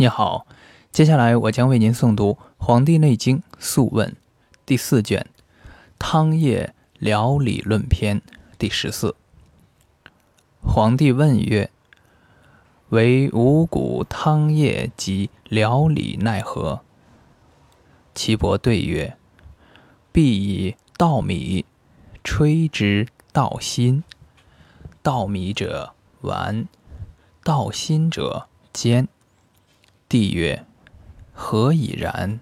你好，接下来我将为您诵读《黄帝内经·素问》第四卷《汤液疗理论篇》第十四。皇帝问曰：“为五谷汤液及疗理奈何？”岐伯对曰：“必以稻米吹之稻薪，稻米者丸，稻薪者坚。”帝曰：“何以然？”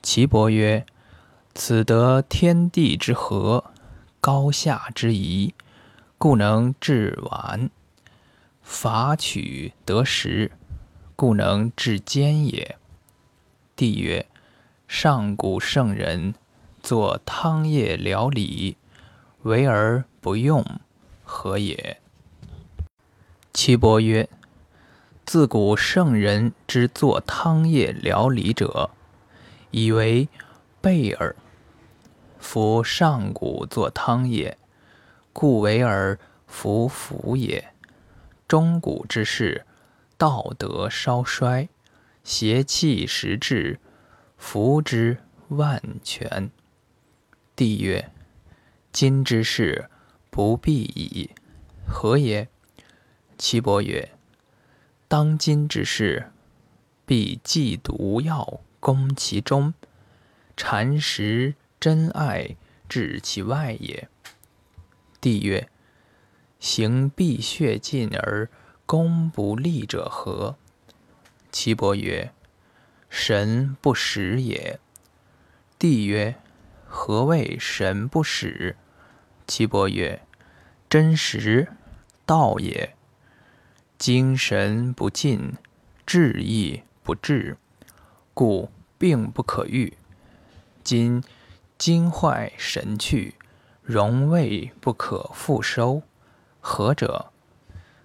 岐伯曰：“此得天地之和，高下之宜，故能治顽；法取得时，故能治坚也。”帝曰：“上古圣人作汤液疗理，为而不用，何也？”岐伯曰：自古圣人之作汤液疗理者，以为备耳。夫上古作汤液，故为而弗服也。中古之事，道德稍衰，邪气时至，服之万全。帝曰：今之事不必矣，何也？岐伯曰。当今之事，必忌毒药攻其中，蚕食真爱治其外也。帝曰：行必血尽而攻不利者何？岐伯曰：神不使也。帝曰：何谓神不使？岐伯曰：真实道也。精神不尽，志意不至，故病不可愈。今精坏神去，荣卫不可复收，何者？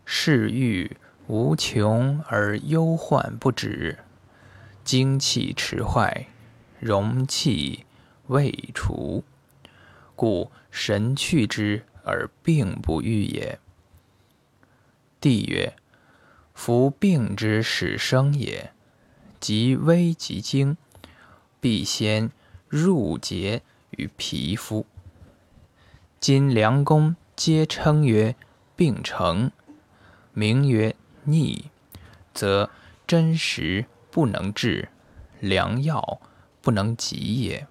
是欲无穷而忧患不止，精气迟坏，荣气未除，故神去之而病不愈也。帝曰。夫病之始生也，即危即惊，必先入结于皮肤。今良公皆称曰病成，名曰逆，则真实不能治，良药不能及也。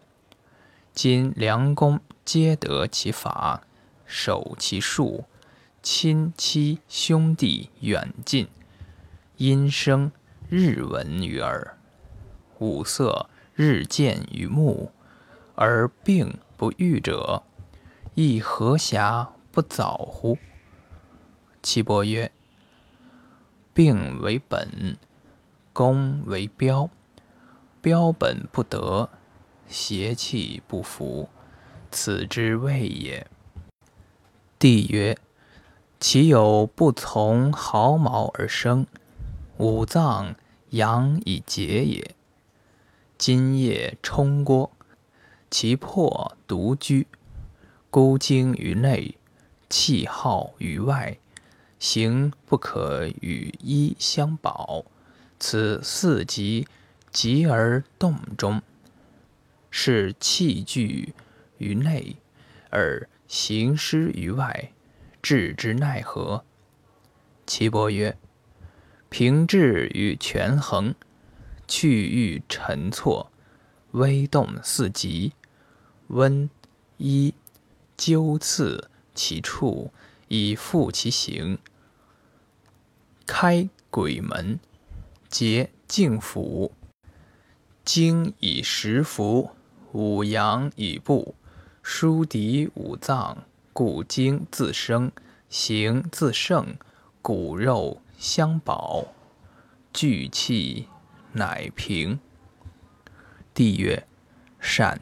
今良公皆得其法，守其术，亲戚兄弟远近。音声日闻于耳，五色日见于目，而病不愈者，亦何暇不早乎？岐伯曰：病为本，功为标，标本不得，邪气不服，此之谓也。帝曰：其有不从毫毛而生？五脏阳以结也。津液冲郭，其魄独居，孤精于内，气耗于外，形不可与一相保。此四极疾而动中，是气聚于内，而行失于外，治之奈何？岐伯曰。平治与权衡，去欲沉错，微动四极，温一灸刺其处，以复其形。开鬼门，结净府，经以食服，五阳以布，疏敌五脏，故精自生，形自盛，骨肉。相保，聚气乃平。地曰：善。